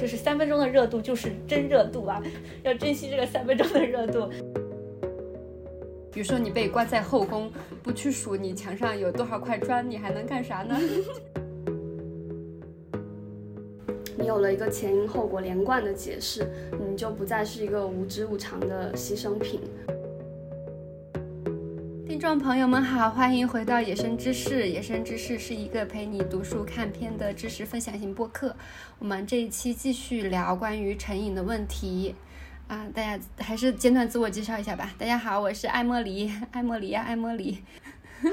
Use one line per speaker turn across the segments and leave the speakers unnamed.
就是三分钟的热度就是真热度啊，要珍惜这个三分钟的热度。
比如说你被关在后宫，不去数你墙上有多少块砖，你还能干啥呢？
你有了一个前因后果连贯的解释，你就不再是一个无知无常的牺牲品。
听众朋友们好，欢迎回到野生知识。野生知识是一个陪你读书看片的知识分享型播客。我们这一期继续聊关于成瘾的问题。啊，大家还是简短自我介绍一下吧。大家好，我是艾茉莉，艾茉莉呀，艾茉莉。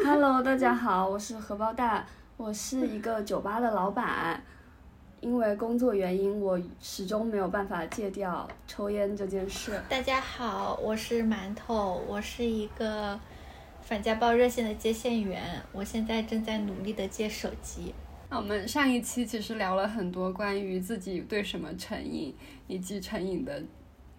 Hello，大家好，我是荷包蛋，我是一个酒吧的老板。因为工作原因，我始终没有办法戒掉抽烟这件事。
大家好，我是馒头，我是一个反家暴热线的接线员，我现在正在努力的接手机。
那我们上一期其实聊了很多关于自己对什么成瘾以及成瘾的。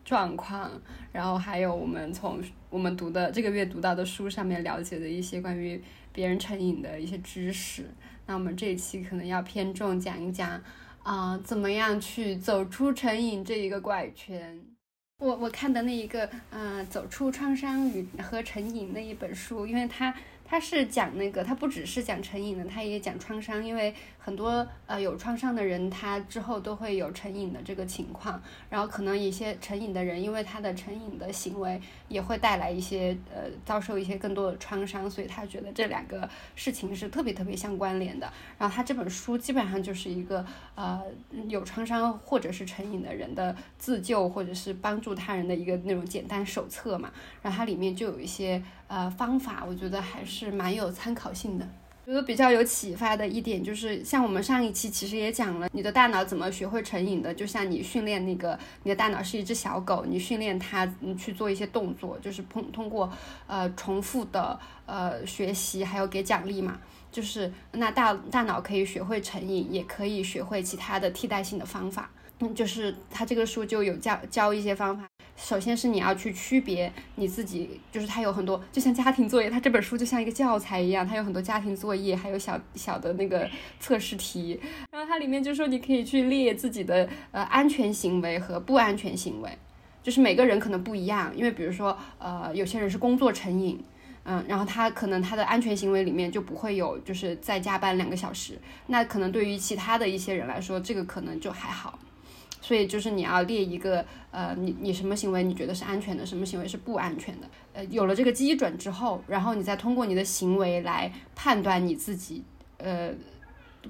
状况，然后还有我们从我们读的这个月读到的书上面了解的一些关于别人成瘾的一些知识。那我们这一期可能要偏重讲一讲，啊，怎么样去走出成瘾这一个怪圈。我我看的那一个，嗯，走出创伤与和成瘾那一本书，因为它。它是讲那个，它不只是讲成瘾的，它也讲创伤，因为很多呃有创伤的人，他之后都会有成瘾的这个情况，然后可能一些成瘾的人，因为他的成瘾的行为也会带来一些呃遭受一些更多的创伤，所以他觉得这两个事情是特别特别相关联的。然后他这本书基本上就是一个呃有创伤或者是成瘾的人的自救或者是帮助他人的一个那种简单手册嘛，然后它里面就有一些。呃，方法我觉得还是蛮有参考性的。觉得比较有启发的一点就是，像我们上一期其实也讲了，你的大脑怎么学会成瘾的。就像你训练那个，你的大脑是一只小狗，你训练它你去做一些动作，就是通通过呃重复的呃学习，还有给奖励嘛。就是那大大脑可以学会成瘾，也可以学会其他的替代性的方法。嗯，就是他这个书就有教教一些方法。首先是你要去区别你自己，就是它有很多，就像家庭作业，它这本书就像一个教材一样，它有很多家庭作业，还有小小的那个测试题。然后它里面就说你可以去列自己的呃安全行为和不安全行为，就是每个人可能不一样，因为比如说呃有些人是工作成瘾，嗯，然后他可能他的安全行为里面就不会有就是再加班两个小时，那可能对于其他的一些人来说，这个可能就还好。所以就是你要列一个，呃，你你什么行为你觉得是安全的，什么行为是不安全的，呃，有了这个基准之后，然后你再通过你的行为来判断你自己，呃。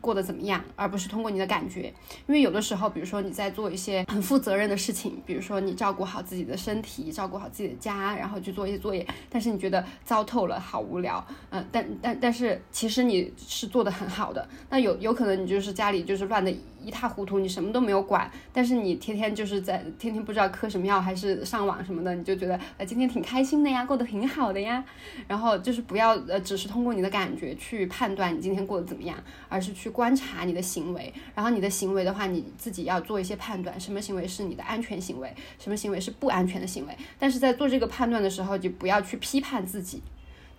过得怎么样，而不是通过你的感觉，因为有的时候，比如说你在做一些很负责任的事情，比如说你照顾好自己的身体，照顾好自己的家，然后去做一些作业，但是你觉得糟透了，好无聊，嗯，但但但是其实你是做的很好的，那有有可能你就是家里就是乱的一塌糊涂，你什么都没有管，但是你天天就是在天天不知道嗑什么药，还是上网什么的，你就觉得呃今天挺开心的呀，过得挺好的呀，然后就是不要呃只是通过你的感觉去判断你今天过得怎么样，而是去。观察你的行为，然后你的行为的话，你自己要做一些判断，什么行为是你的安全行为，什么行为是不安全的行为。但是在做这个判断的时候，就不要去批判自己，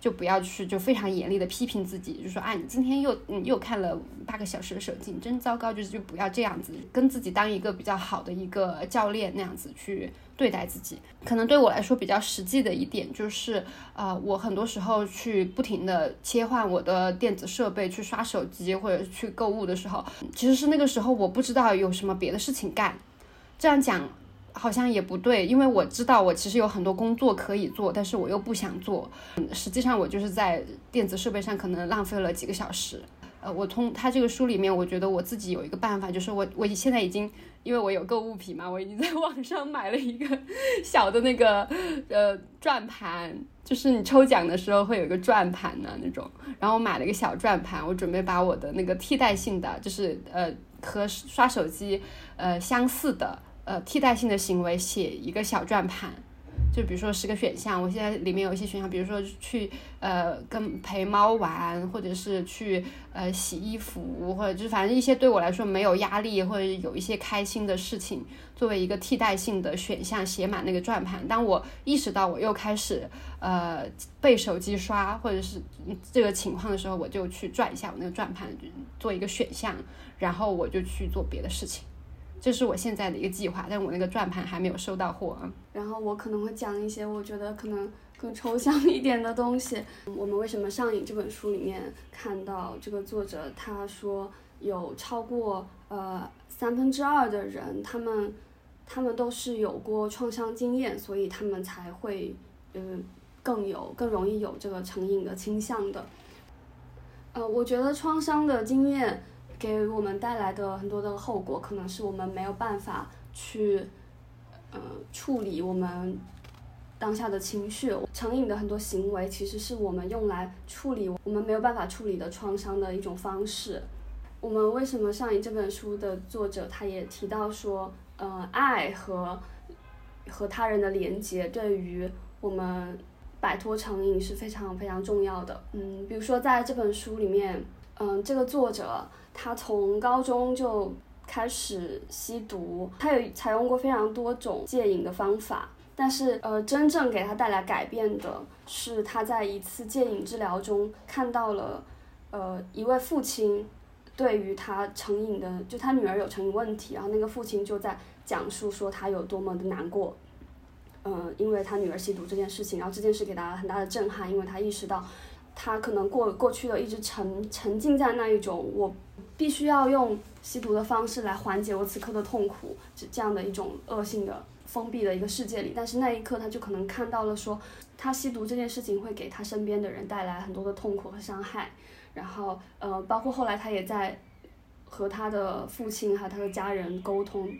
就不要去就非常严厉的批评自己，就说啊，你今天又你又看了八个小时的手机，你真糟糕，就是就不要这样子，跟自己当一个比较好的一个教练那样子去。对待自己，可能对我来说比较实际的一点就是，呃，我很多时候去不停的切换我的电子设备去刷手机或者去购物的时候，其实是那个时候我不知道有什么别的事情干。这样讲好像也不对，因为我知道我其实有很多工作可以做，但是我又不想做。嗯实际上我就是在电子设备上可能浪费了几个小时。呃，我从他这个书里面，我觉得我自己有一个办法，就是我我现在已经。因为我有购物癖嘛，我已经在网上买了一个小的那个呃转盘，就是你抽奖的时候会有一个转盘的那种。然后我买了一个小转盘，我准备把我的那个替代性的，就是呃和刷手机呃相似的呃替代性的行为写一个小转盘。就比如说十个选项，我现在里面有一些选项，比如说去呃跟陪猫玩，或者是去呃洗衣服，或者就是反正一些对我来说没有压力或者有一些开心的事情，作为一个替代性的选项写满那个转盘。当我意识到我又开始呃被手机刷或者是这个情况的时候，我就去转一下我那个转盘，做一个选项，然后我就去做别的事情。这是我现在的一个计划，但我那个转盘还没有收到货啊。
然后我可能会讲一些我觉得可能更抽象一点的东西。我们为什么上瘾这本书里面看到这个作者他说有超过呃三分之二的人，他们他们都是有过创伤经验，所以他们才会呃更有更容易有这个成瘾的倾向的。呃，我觉得创伤的经验。给我们带来的很多的后果，可能是我们没有办法去，呃，处理我们当下的情绪。成瘾的很多行为，其实是我们用来处理我们没有办法处理的创伤的一种方式。我们为什么上瘾这本书的作者他也提到说，呃，爱和和他人的连接对于我们摆脱成瘾是非常非常重要的。嗯，比如说在这本书里面，嗯，这个作者。他从高中就开始吸毒，他有采用过非常多种戒瘾的方法，但是呃，真正给他带来改变的是他在一次戒瘾治疗中看到了，呃，一位父亲对于他成瘾的，就他女儿有成瘾问题，然后那个父亲就在讲述说他有多么的难过，嗯，因为他女儿吸毒这件事情，然后这件事给他很大的震撼，因为他意识到他可能过过去的一直沉沉浸在那一种我。必须要用吸毒的方式来缓解我此刻的痛苦，这这样的一种恶性的封闭的一个世界里。但是那一刻，他就可能看到了，说他吸毒这件事情会给他身边的人带来很多的痛苦和伤害。然后，呃，包括后来他也在和他的父亲还有他的家人沟通。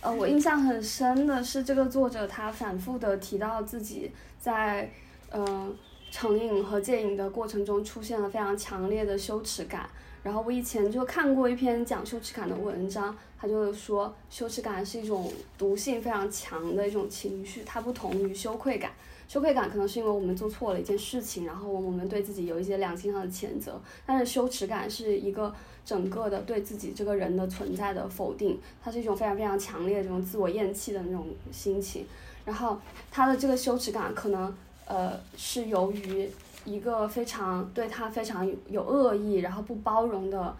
呃，我印象很深的是，这个作者他反复的提到自己在呃成瘾和戒瘾的过程中出现了非常强烈的羞耻感。然后我以前就看过一篇讲羞耻感的文章，他就说羞耻感是一种毒性非常强的一种情绪，它不同于羞愧感。羞愧感可能是因为我们做错了一件事情，然后我们对自己有一些良心上的谴责，但是羞耻感是一个整个的对自己这个人的存在的否定，它是一种非常非常强烈的这种自我厌弃的那种心情。然后他的这个羞耻感可能呃是由于。一个非常对他非常有恶意，然后不包容的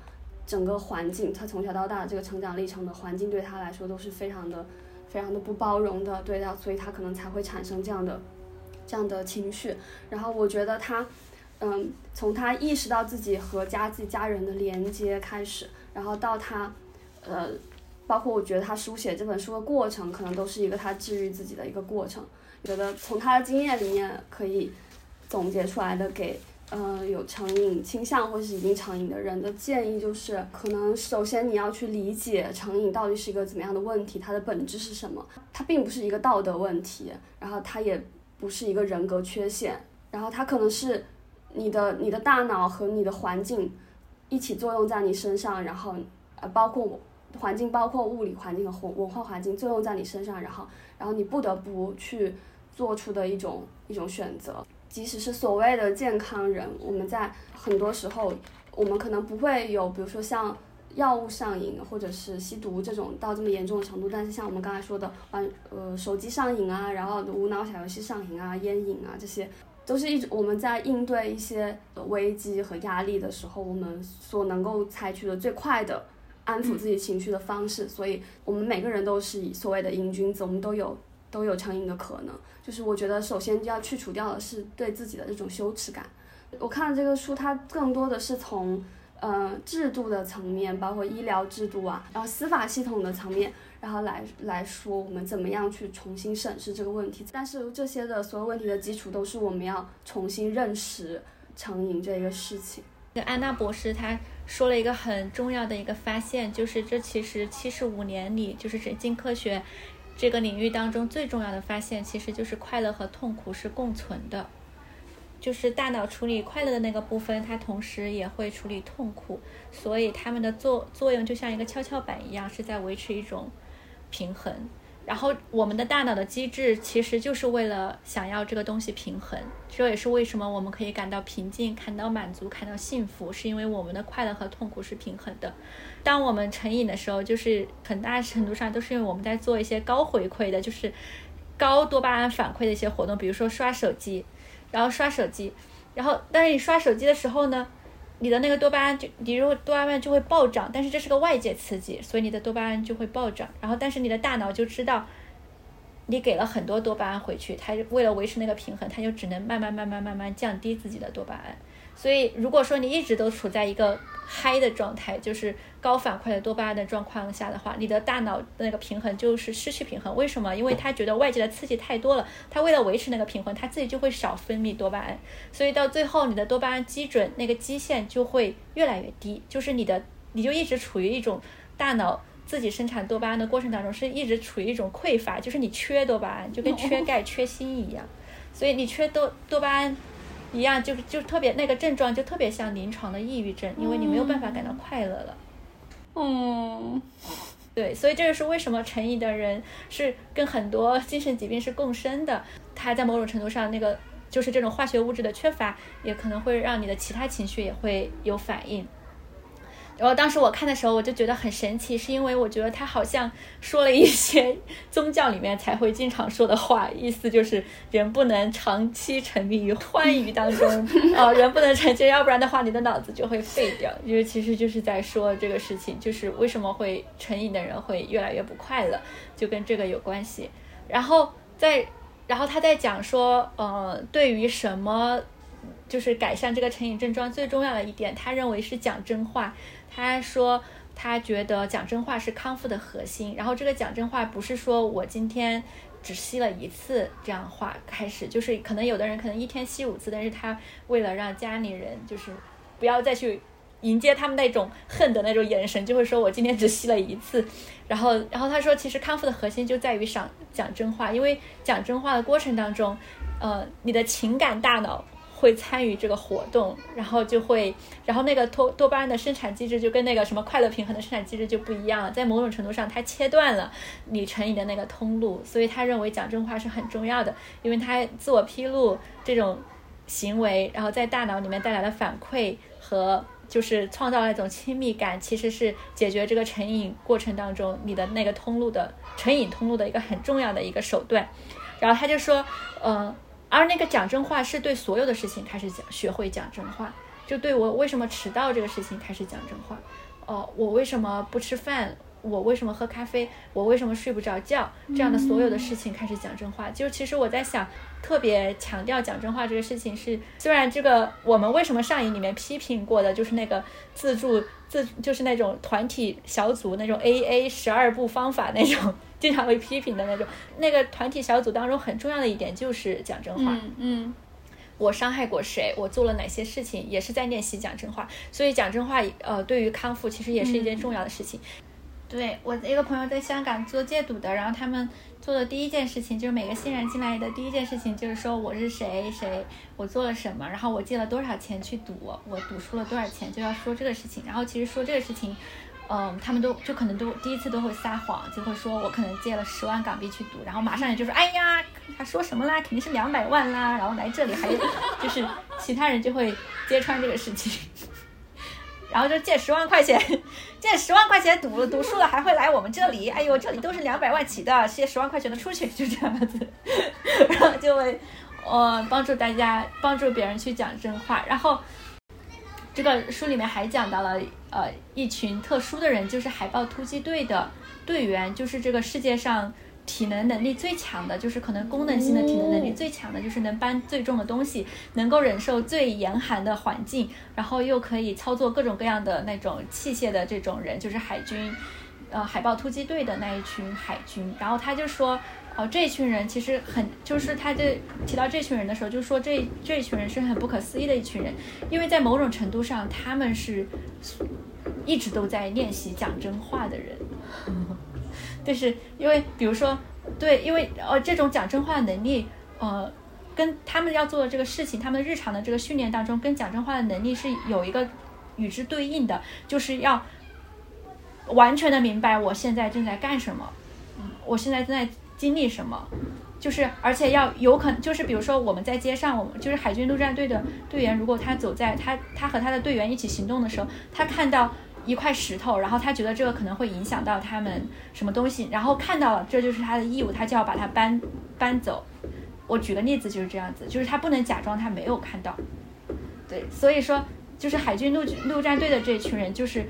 整个环境，他从小到大这个成长历程的环境对他来说都是非常的、非常的不包容的，对他，所以他可能才会产生这样的、这样的情绪。然后我觉得他，嗯，从他意识到自己和家自己家人的连接开始，然后到他，呃，包括我觉得他书写这本书的过程，可能都是一个他治愈自己的一个过程。觉得从他的经验里面可以。总结出来的给呃有成瘾倾向或是已经成瘾的人的建议就是，可能首先你要去理解成瘾到底是一个怎么样的问题，它的本质是什么？它并不是一个道德问题，然后它也不是一个人格缺陷，然后它可能是你的你的大脑和你的环境一起作用在你身上，然后呃包括环境包括物理环境和文化环境作用在你身上，然后然后你不得不去做出的一种一种选择。即使是所谓的健康人，我们在很多时候，我们可能不会有，比如说像药物上瘾或者是吸毒这种到这么严重的程度。但是像我们刚才说的，玩呃手机上瘾啊，然后无脑小游戏上瘾啊，烟瘾啊，这些都是一种我们在应对一些危机和压力的时候，我们所能够采取的最快的安抚自己情绪的方式。所以，我们每个人都是所谓的瘾君子，我们都有。都有成瘾的可能，就是我觉得首先要去除掉的是对自己的这种羞耻感。我看这个书，它更多的是从呃制度的层面，包括医疗制度啊，然后司法系统的层面，然后来来说我们怎么样去重新审视这个问题。但是这些的所有问题的基础都是我们要重新认识成瘾这个事情。
安娜博士她说了一个很重要的一个发现，就是这其实七十五年里，就是神经科学。这个领域当中最重要的发现，其实就是快乐和痛苦是共存的，就是大脑处理快乐的那个部分，它同时也会处理痛苦，所以它们的作作用就像一个跷跷板一样，是在维持一种平衡。然后我们的大脑的机制其实就是为了想要这个东西平衡，这也是为什么我们可以感到平静、感到满足、感到幸福，是因为我们的快乐和痛苦是平衡的。当我们成瘾的时候，就是很大程度上都是因为我们在做一些高回馈的，就是高多巴胺反馈的一些活动，比如说刷手机，然后刷手机，然后但是你刷手机的时候呢，你的那个多巴胺就你如果多巴胺就会暴涨，但是这是个外界刺激，所以你的多巴胺就会暴涨。然后但是你的大脑就知道，你给了很多多巴胺回去，它为了维持那个平衡，它就只能慢慢慢慢慢慢降低自己的多巴胺。所以如果说你一直都处在一个嗨的状态，就是高反馈的多巴胺的状况下的话，你的大脑那个平衡就是失去平衡。为什么？因为他觉得外界的刺激太多了，他为了维持那个平衡，他自己就会少分泌多巴胺，所以到最后你的多巴胺基准那个基线就会越来越低，就是你的你就一直处于一种大脑自己生产多巴胺的过程当中，是一直处于一种匮乏，就是你缺多巴胺，就跟缺钙、缺锌一样，所以你缺多多巴胺。一样，就就特别那个症状就特别像临床的抑郁症，因为你没有办法感到快乐了。
嗯，
对，所以这就是为什么成瘾的人是跟很多精神疾病是共生的。他在某种程度上，那个就是这种化学物质的缺乏，也可能会让你的其他情绪也会有反应。然后当时我看的时候，我就觉得很神奇，是因为我觉得他好像说了一些 宗教里面才会经常说的话，意思就是人不能长期沉迷于欢愉当中 啊，人不能沉浸，要不然的话你的脑子就会废掉。因为其实就是在说这个事情，就是为什么会成瘾的人会越来越不快乐，就跟这个有关系。然后在，然后他在讲说，呃，对于什么就是改善这个成瘾症状最重要的一点，他认为是讲真话。他说，他觉得讲真话是康复的核心。然后这个讲真话不是说我今天只吸了一次这样话开始，就是可能有的人可能一天吸五次，但是他为了让家里人就是不要再去迎接他们那种恨的那种眼神，就会说我今天只吸了一次。然后，然后他说，其实康复的核心就在于讲讲真话，因为讲真话的过程当中，呃，你的情感大脑。会参与这个活动，然后就会，然后那个多多巴胺的生产机制就跟那个什么快乐平衡的生产机制就不一样了，在某种程度上，它切断了你成瘾的那个通路，所以他认为讲真话是很重要的，因为他自我披露这种行为，然后在大脑里面带来的反馈和就是创造那种亲密感，其实是解决这个成瘾过程当中你的那个通路的成瘾通路的一个很重要的一个手段，然后他就说，嗯。而那个讲真话是对所有的事情开始讲，学会讲真话，就对我为什么迟到这个事情开始讲真话。哦，我为什么不吃饭？我为什么喝咖啡？我为什么睡不着觉？这样的所有的事情开始讲真话。就其实我在想，特别强调讲真话这个事情是，虽然这个我们为什么上瘾里面批评过的就是那个自助自就是那种团体小组那种 A A 十二步方法那种。经常会批评的那种，那个团体小组当中很重要的一点就是讲真话。
嗯，
我伤害过谁？我做了哪些事情？也是在练习讲真话。所以讲真话，呃，对于康复其实也是一件重要的事情。对我一个朋友在香港做戒赌的，然后他们做的第一件事情就是每个新人进来的第一件事情就是说我是谁谁，我做了什么，然后我借了多少钱去赌，我赌输了多少钱，就要说这个事情。然后其实说这个事情。嗯，他们都就可能都第一次都会撒谎，就会说我可能借了十万港币去赌，然后马上也就说，哎呀，他说什么啦？肯定是两百万啦，然后来这里还有就是其他人就会揭穿这个事情，然后就借十万块钱，借十万块钱赌赌输了还会来我们这里，哎呦，这里都是两百万起的，借十万块钱的出去，就这样子，然后就会呃帮助大家帮助别人去讲真话，然后。这个书里面还讲到了，呃，一群特殊的人，就是海豹突击队的队员，就是这个世界上体能能力最强的，就是可能功能性的体能能力最强的，就是能搬最重的东西，能够忍受最严寒的环境，然后又可以操作各种各样的那种器械的这种人，就是海军，呃，海豹突击队的那一群海军。然后他就说。哦，这一群人其实很，就是他这提到这群人的时候，就说这这群人是很不可思议的一群人，因为在某种程度上，他们是一直都在练习讲真话的人。就是因为，比如说，对，因为呃，这种讲真话的能力，呃，跟他们要做的这个事情，他们日常的这个训练当中，跟讲真话的能力是有一个与之对应的，就是要完全的明白我现在正在干什么，我现在正在。经历什么，就是而且要有可能，就是比如说我们在街上，我们就是海军陆战队的队员，如果他走在他他和他的队员一起行动的时候，他看到一块石头，然后他觉得这个可能会影响到他们什么东西，然后看到了，这就是他的义务，他就要把它搬搬走。我举个例子就是这样子，就是他不能假装他没有看到。对，所以说就是海军陆陆战队的这群人，就是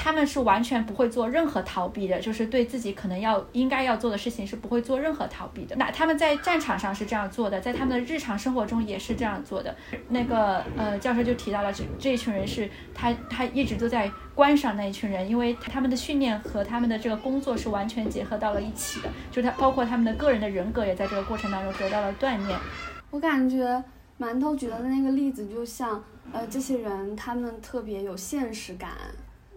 他们是完全不会做任何逃避的，就是对自己可能要应该要做的事情是不会做任何逃避的。那他们在战场上是这样做的，在他们的日常生活中也是这样做的。那个呃教授就提到了这这一群人是他他一直都在观赏那一群人，因为他们的训练和他们的这个工作是完全结合到了一起的，就他包括他们的个人的人格也在这个过程当中得到了锻炼。
我感觉馒头举的那个例子就像。呃，这些人他们特别有现实感，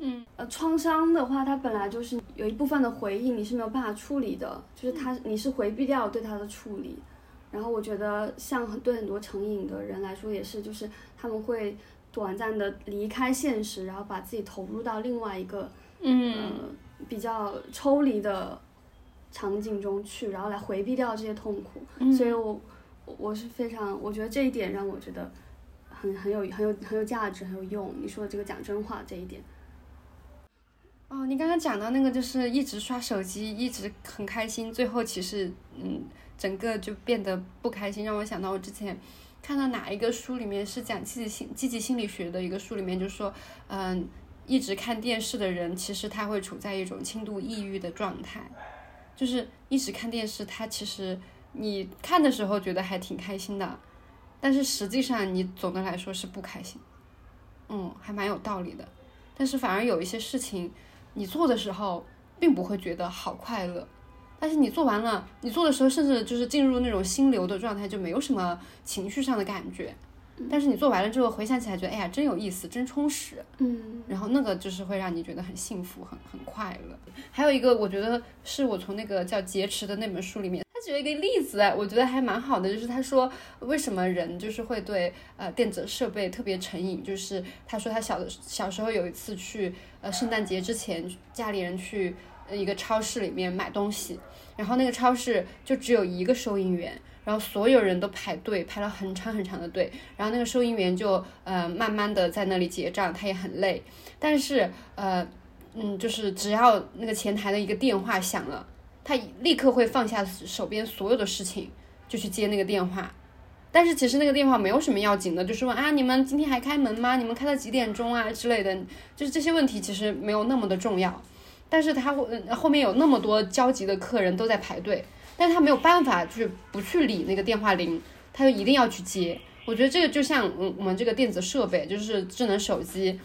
嗯，
呃，创伤的话，它本来就是有一部分的回忆你是没有办法处理的，就是它你是回避掉对它的处理，然后我觉得像很对很多成瘾的人来说也是，就是他们会短暂的离开现实，然后把自己投入到另外一个
嗯。
比较抽离的场景中去，然后来回避掉这些痛苦，所以我我是非常，我觉得这一点让我觉得。很很有很有很有价值，很有用。你说的这个讲真话这一点，
哦，你刚刚讲到那个就是一直刷手机，一直很开心，最后其实嗯，整个就变得不开心，让我想到我之前看到哪一个书里面是讲积极心积极心理学的一个书里面，就说嗯，一直看电视的人其实他会处在一种轻度抑郁的状态，就是一直看电视，他其实你看的时候觉得还挺开心的。但是实际上，你总的来说是不开心，嗯，还蛮有道理的。但是反而有一些事情，你做的时候并不会觉得好快乐，但是你做完了，你做的时候甚至就是进入那种心流的状态，就没有什么情绪上的感觉。但是你做完了之后，回想起来觉得，哎呀，真有意思，真充实。
嗯，
然后那个就是会让你觉得很幸福，很很快乐。还有一个，我觉得是我从那个叫《劫持》的那本书里面。他举了一个例子，我觉得还蛮好的，就是他说为什么人就是会对呃电子设备特别成瘾，就是他说他小的小时候有一次去呃圣诞节之前家里人去一个超市里面买东西，然后那个超市就只有一个收银员，然后所有人都排队排了很长很长的队，然后那个收银员就呃慢慢的在那里结账，他也很累，但是呃嗯就是只要那个前台的一个电话响了。他立刻会放下手边所有的事情，就去接那个电话。但是其实那个电话没有什么要紧的，就是问啊，你们今天还开门吗？你们开到几点钟啊之类的，就是这些问题其实没有那么的重要。但是他会后面有那么多焦急的客人都在排队，但他没有办法就是不去理那个电话铃，他就一定要去接。我觉得这个就像嗯我们这个电子设备，就是智能手机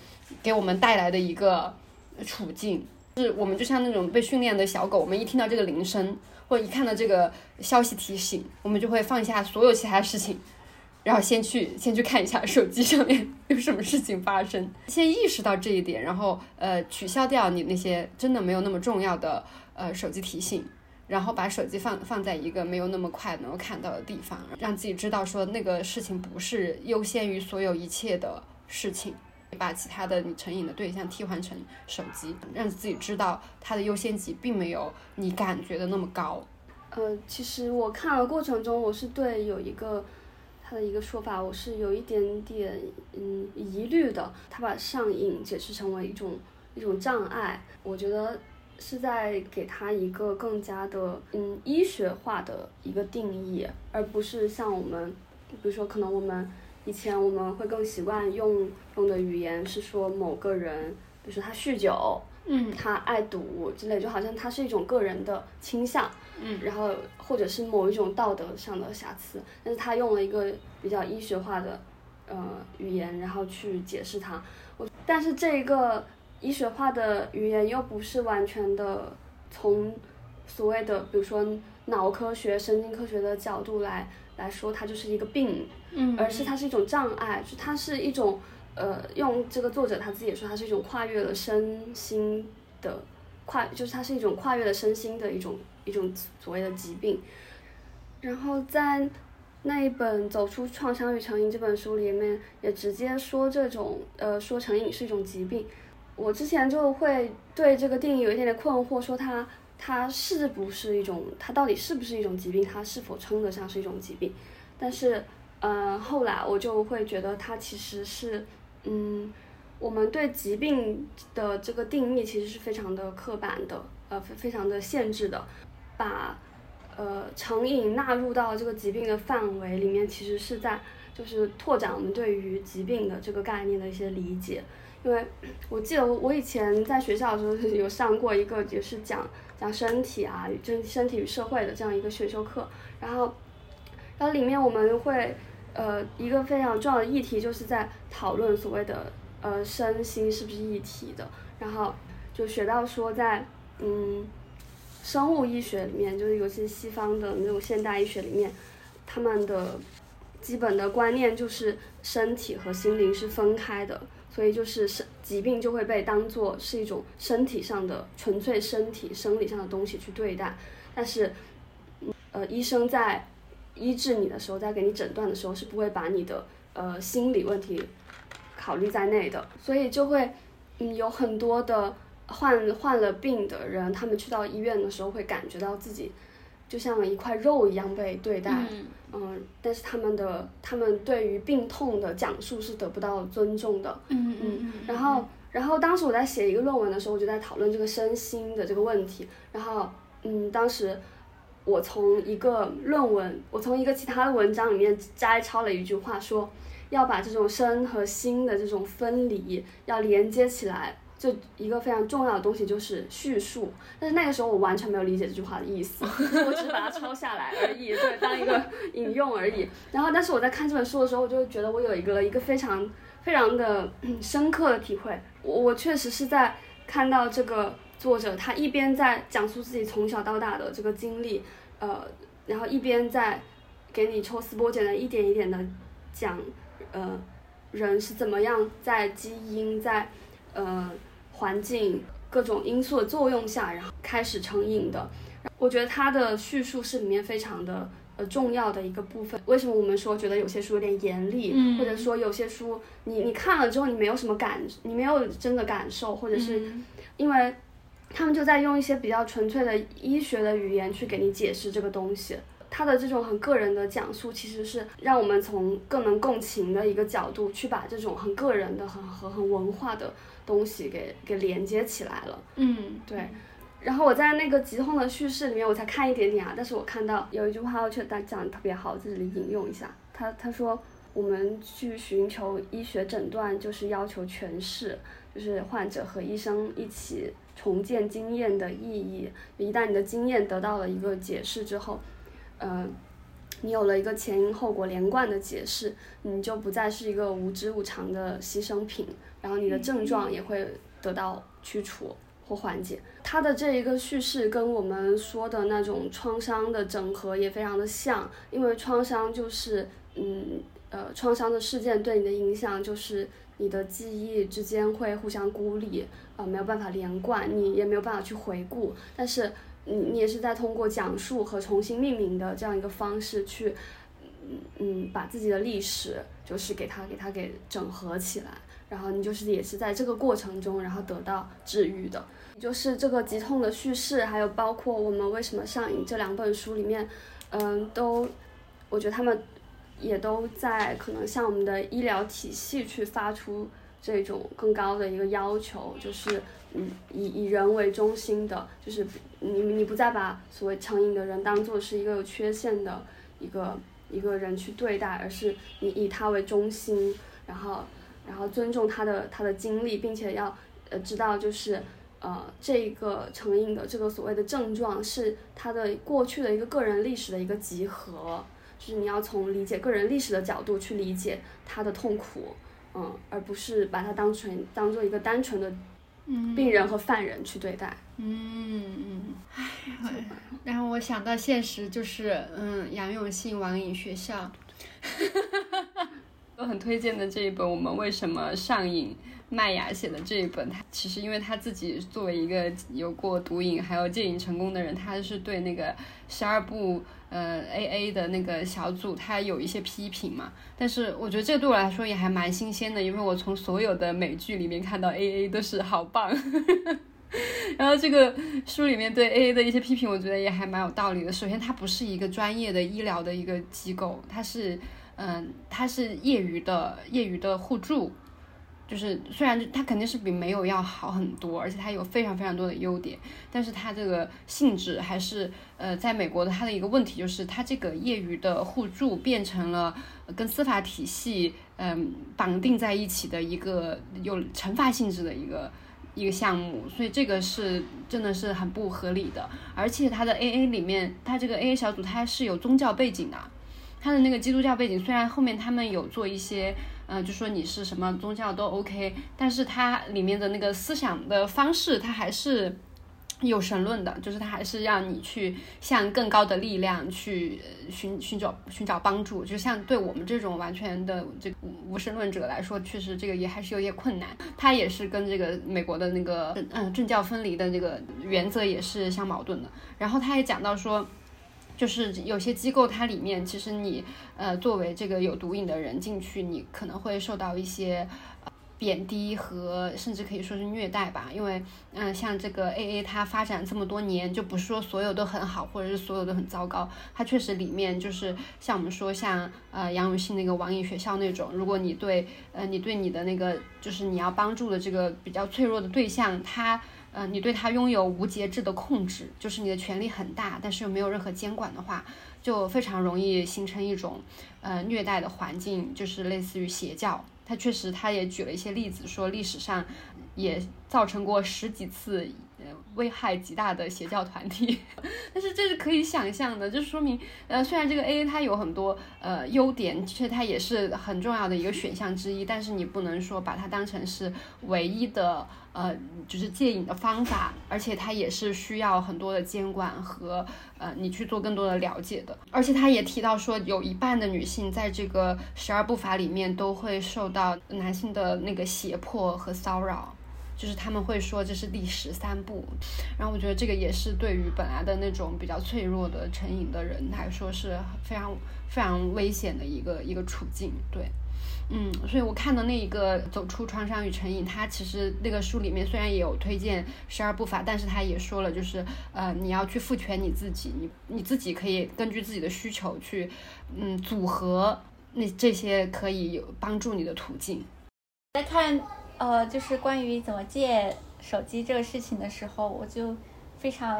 给我们带来的一个处境。是我们就像那种被训练的小狗，我们一听到这个铃声，或者一看到这个消息提醒，我们就会放下所有其他事情，然后先去先去看一下手机上面有什么事情发生，先意识到这一点，然后呃取消掉你那些真的没有那么重要的呃手机提醒，然后把手机放放在一个没有那么快能够看到的地方，让自己知道说那个事情不是优先于所有一切的事情。把其他的你成瘾的对象替换成手机，让自己知道它的优先级并没有你感觉的那么高。
呃，其实我看的过程中，我是对有一个他的一个说法，我是有一点点嗯疑虑的。他把上瘾解释成为一种一种障碍，我觉得是在给他一个更加的嗯医学化的一个定义，而不是像我们，比如说可能我们。以前我们会更习惯用用的语言是说某个人，比如说他酗酒，
嗯，
他爱赌之类，就好像他是一种个人的倾向，
嗯，
然后或者是某一种道德上的瑕疵，但是他用了一个比较医学化的呃语言，然后去解释它。我但是这一个医学化的语言又不是完全的从所谓的比如说脑科学、神经科学的角度来来说，它就是一个病。嗯而是它是一种障碍，就它是一种，呃，用这个作者他自己也说，它是一种跨越了身心的跨，就是它是一种跨越了身心的一种一种所谓的疾病。然后在那一本《走出创伤与成瘾》这本书里面，也直接说这种，呃，说成瘾是一种疾病。我之前就会对这个定义有一点点困惑，说它它是不是一种，它到底是不是一种疾病，它是否称得上是一种疾病？但是。嗯，后来我就会觉得它其实是，嗯，我们对疾病的这个定义其实是非常的刻板的，呃，非非常的限制的，把呃成瘾纳入到这个疾病的范围里面，其实是在就是拓展我们对于疾病的这个概念的一些理解。因为我记得我我以前在学校的时候有上过一个也是讲讲身体啊，就是身体与社会的这样一个选修课，然后然后里面我们会呃一个非常重要的议题就是在讨论所谓的呃身心是不是一体的，然后就学到说在嗯生物医学里面，就是尤其是西方的那种现代医学里面，他们的基本的观念就是身体和心灵是分开的。所以就是身疾病就会被当做是一种身体上的纯粹身体生理上的东西去对待，但是，呃，医生在医治你的时候，在给你诊断的时候是不会把你的呃心理问题考虑在内的，所以就会嗯有很多的患患了病的人，他们去到医院的时候会感觉到自己就像一块肉一样被对待。嗯，但是他们的他们对于病痛的讲述是得不到尊重的。
嗯嗯。
然后，然后当时我在写一个论文的时候，我就在讨论这个身心的这个问题。然后，嗯，当时我从一个论文，我从一个其他的文章里面摘抄了一句话，说要把这种身和心的这种分离要连接起来。就一个非常重要的东西就是叙述，但是那个时候我完全没有理解这句话的意思，我只是把它抄下来而已，对，当一个引用而已。然后，但是我在看这本书的时候，我就觉得我有一个一个非常非常的深刻的体会。我我确实是在看到这个作者，他一边在讲述自己从小到大的这个经历，呃，然后一边在给你抽丝剥茧的一点一点的讲，呃，人是怎么样在基因在。呃，环境各种因素的作用下，然后开始成瘾的。我觉得他的叙述是里面非常的呃重要的一个部分。为什么我们说觉得有些书有点严厉，或者说有些书你你看了之后你没有什么感，你没有真的感受，或者是因为他们就在用一些比较纯粹的医学的语言去给你解释这个东西。他的这种很个人的讲述，其实是让我们从更能共情的一个角度去把这种很个人的、很和很文化的东西给给连接起来了。
嗯，
对。然后我在那个疾痛的叙事里面，我才看一点点啊，但是我看到有一句话，我觉得讲的特别好，在这里引用一下。他他说，我们去寻求医学诊断，就是要求诠释，就是患者和医生一起重建经验的意义。一旦你的经验得到了一个解释之后。嗯，你有了一个前因后果连贯的解释，你就不再是一个无知无常的牺牲品，然后你的症状也会得到去除或缓解。它的这一个叙事跟我们说的那种创伤的整合也非常的像，因为创伤就是，嗯，呃，创伤的事件对你的影响就是你的记忆之间会互相孤立，啊，没有办法连贯，你也没有办法去回顾，但是。你你也是在通过讲述和重新命名的这样一个方式去，嗯嗯，把自己的历史就是给它给它给整合起来，然后你就是也是在这个过程中，然后得到治愈的，就是这个疾痛的叙事，还有包括我们为什么上瘾这两本书里面，嗯，都，我觉得他们也都在可能向我们的医疗体系去发出这种更高的一个要求，就是。嗯，以以人为中心的，就是你你不再把所谓成瘾的人当做是一个有缺陷的一个一个人去对待，而是你以他为中心，然后然后尊重他的他的经历，并且要呃知道就是呃这个成瘾的这个所谓的症状是他的过去的一个个人历史的一个集合，就是你要从理解个人历史的角度去理解他的痛苦，嗯，而不是把它当成当做一个单纯的。病人和犯人去对待。
嗯嗯，唉，然后我想到现实就是，嗯，杨永信网瘾学校，都很推荐的这一本《我们为什么上瘾》。麦雅写的这一本，他其实因为他自己作为一个有过毒瘾还有戒瘾成功的人，他是对那个十二部呃 A A 的那个小组，他有一些批评嘛。但是我觉得这对我来说也还蛮新鲜的，因为我从所有的美剧里面看到 A A 都是好棒。然后这个书里面对 A A 的一些批评，我觉得也还蛮有道理的。首先，它不是一个专业的医疗的一个机构，它是嗯，它是业余的业余的互助。就是虽然它肯定是比没有要好很多，而且它有非常非常多的优点，但是它这个性质还是呃，在美国的它的一个问题就是它这个业余的互助变成了跟司法体系嗯绑定在一起的一个有惩罚性质的一个一个项目，所以这个是真的是很不合理的。而且它的 AA 里面，它这个 AA 小组它是有宗教背景的，他的那个基督教背景，虽然后面他们有做一些。嗯，就说你是什么宗教都 OK，但是它里面的那个思想的方式，它还是有神论的，就是它还是让你去向更高的力量去寻寻找寻找帮助。就像对我们这种完全的这无神论者来说，确实这个也还是有点困难。他也是跟这个美国的那个嗯政教分离的这个原则也是相矛盾的。然后他也讲到说。就是有些机构，它里面其实你，呃，作为这个有毒瘾的人进去，你可能会受到一些贬低和甚至可以说是虐待吧。因为，嗯，像这个 AA 它发展这么多年，就不是说所有都很好，或者是所有都很糟糕。它确实里面就是像我们说，像呃杨永信那个网瘾学校那种，如果你对呃你对你的那个就是你要帮助的这个比较脆弱的对象，他。嗯，你对他拥有无节制的控制，就是你的权力很大，但是又没有任何监管的话，就非常容易形成一种呃虐待的环境，就是类似于邪教。他确实，他也举了一些例子，说历史上也造成过十几次。危害极大的邪教团体，但是这是可以想象的，就说明，呃，虽然这个 A A 它有很多呃优点，其实它也是很重要的一个选项之一，但是你不能说把它当成是唯一的呃就是戒瘾的方法，而且它也是需要很多的监管和呃你去做更多的了解的，而且他也提到说，有一半的女性在这个十二步法里面都会受到男性的那个胁迫和骚扰。就是他们会说这是第十三步，然后我觉得这个也是对于本来的那种比较脆弱的成瘾的人来说是非常非常危险的一个一个处境。对，嗯，所以我看的那一个走出创伤与成瘾，它其实那个书里面虽然也有推荐十二步法，但是他也说了，就是呃你要去赋权你自己，你你自己可以根据自己的需求去嗯组合那这些可以有帮助你的途径。
再看。呃，就是关于怎么借手机这个事情的时候，我就非常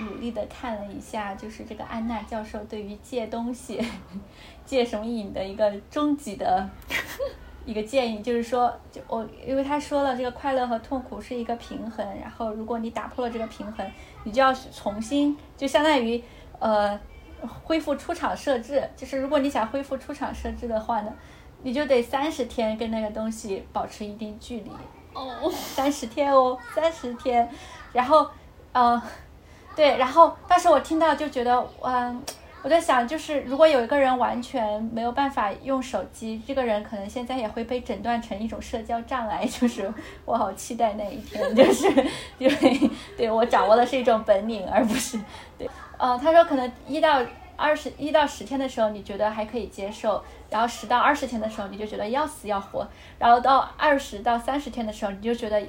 努力的看了一下，就是这个安娜教授对于借东西、借什么瘾的一个终极的 一个建议，就是说，就我因为他说了，这个快乐和痛苦是一个平衡，然后如果你打破了这个平衡，你就要重新，就相当于呃恢复出厂设置，就是如果你想恢复出厂设置的话呢。你就得三十天跟那个东西保持一定距离
哦，
三十天哦，三十天，然后，嗯，对，然后当时我听到就觉得，嗯，我在想，就是如果有一个人完全没有办法用手机，这个人可能现在也会被诊断成一种社交障碍。就是我好期待那一天，就是因为 对我掌握的是一种本领，而不是对，嗯，他说可能一到。二十一到十天的时候，你觉得还可以接受；然后十到二十天的时候，你就觉得要死要活；然后到二十到三十天的时候，你就觉得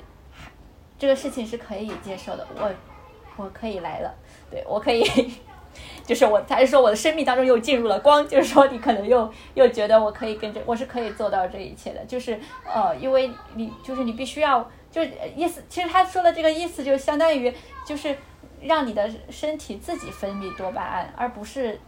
这个事情是可以接受的。我我可以来了，对我可以，就是我还是说我的生命当中又进入了光，就是说你可能又又觉得我可以跟着，我是可以做到这一切的。就是呃，因为你就是你必须要，就是意思，其实他说的这个意思就相当于就是。让你的身体自己分泌多巴胺，而不是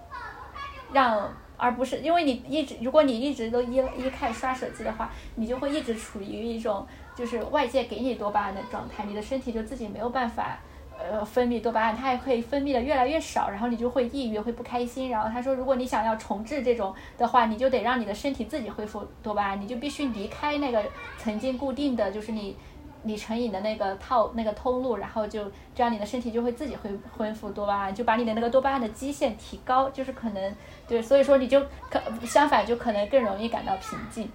让，而不是因为你一直，如果你一直都依依靠刷手机的话，你就会一直处于一种就是外界给你多巴胺的状态，你的身体就自己没有办法呃分泌多巴胺，它还可以分泌的越来越少，然后你就会抑郁，会不开心。然后他说，如果你想要重置这种的话，你就得让你的身体自己恢复多巴胺，你就必须离开那个曾经固定的就是你。你成瘾的那个套那个通路，然后就这样，你的身体就会自己恢恢复多巴胺，就把你的那个多巴胺的基线提高，就是可能对，所以说你就可相反就可能更容易感到平静。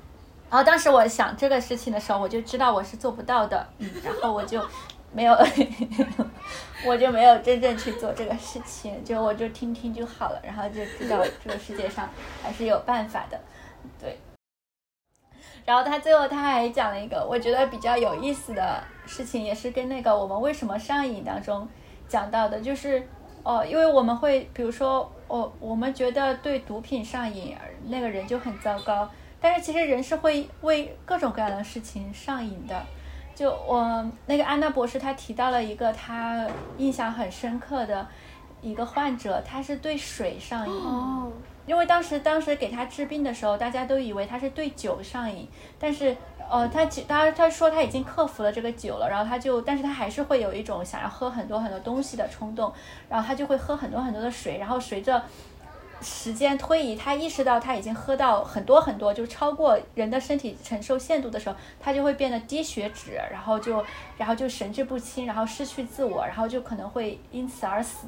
然后当时我想这个事情的时候，我就知道我是做不到的，嗯，然后我就没有，我就没有真正去做这个事情，就我就听听就好了，然后就知道这个世界上还是有办法的，对。然后他最后他还讲了一个我觉得比较有意思的事情，也是跟那个我们为什么上瘾当中讲到的，就是哦，因为我们会比如说，哦，我们觉得对毒品上瘾那个人就很糟糕，但是其实人是会为各种各样的事情上瘾的。就我那个安娜博士，他提到了一个他印象很深刻的一个患者，他是对水上瘾。因为当时当时给他治病的时候，大家都以为他是对酒上瘾，但是呃，他当然他说他已经克服了这个酒了，然后他就，但是他还是会有一种想要喝很多很多东西的冲动，然后他就会喝很多很多的水，然后随着时间推移，他意识到他已经喝到很多很多，就超过人的身体承受限度的时候，他就会变得低血脂，然后就然后就神志不清，然后失去自我，然后就可能会因此而死。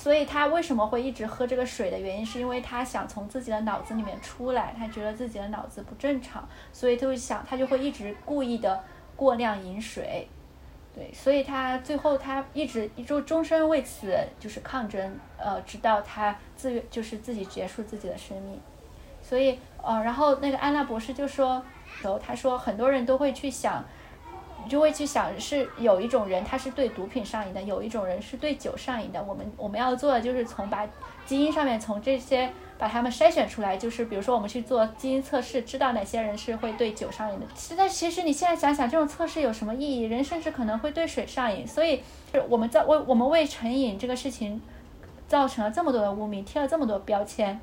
所以他为什么会一直喝这个水的原因，是因为他想从自己的脑子里面出来，他觉得自己的脑子不正常，所以他就想，他就会一直故意的过量饮水，对，所以他最后他一直就终身为此就是抗争，呃，直到他自愿就是自己结束自己的生命，所以呃，然后那个安娜博士就说，然后他说很多人都会去想。你就会去想，是有一种人他是对毒品上瘾的，有一种人是对酒上瘾的。我们我们要做的就是从把基因上面从这些把他们筛选出来，就是比如说我们去做基因测试，知道哪些人是会对酒上瘾的。现在其实你现在想想，这种测试有什么意义？人甚至可能会对水上瘾。所以我们在为我们为成瘾这个事情造成了这么多的污名，贴了这么多标签，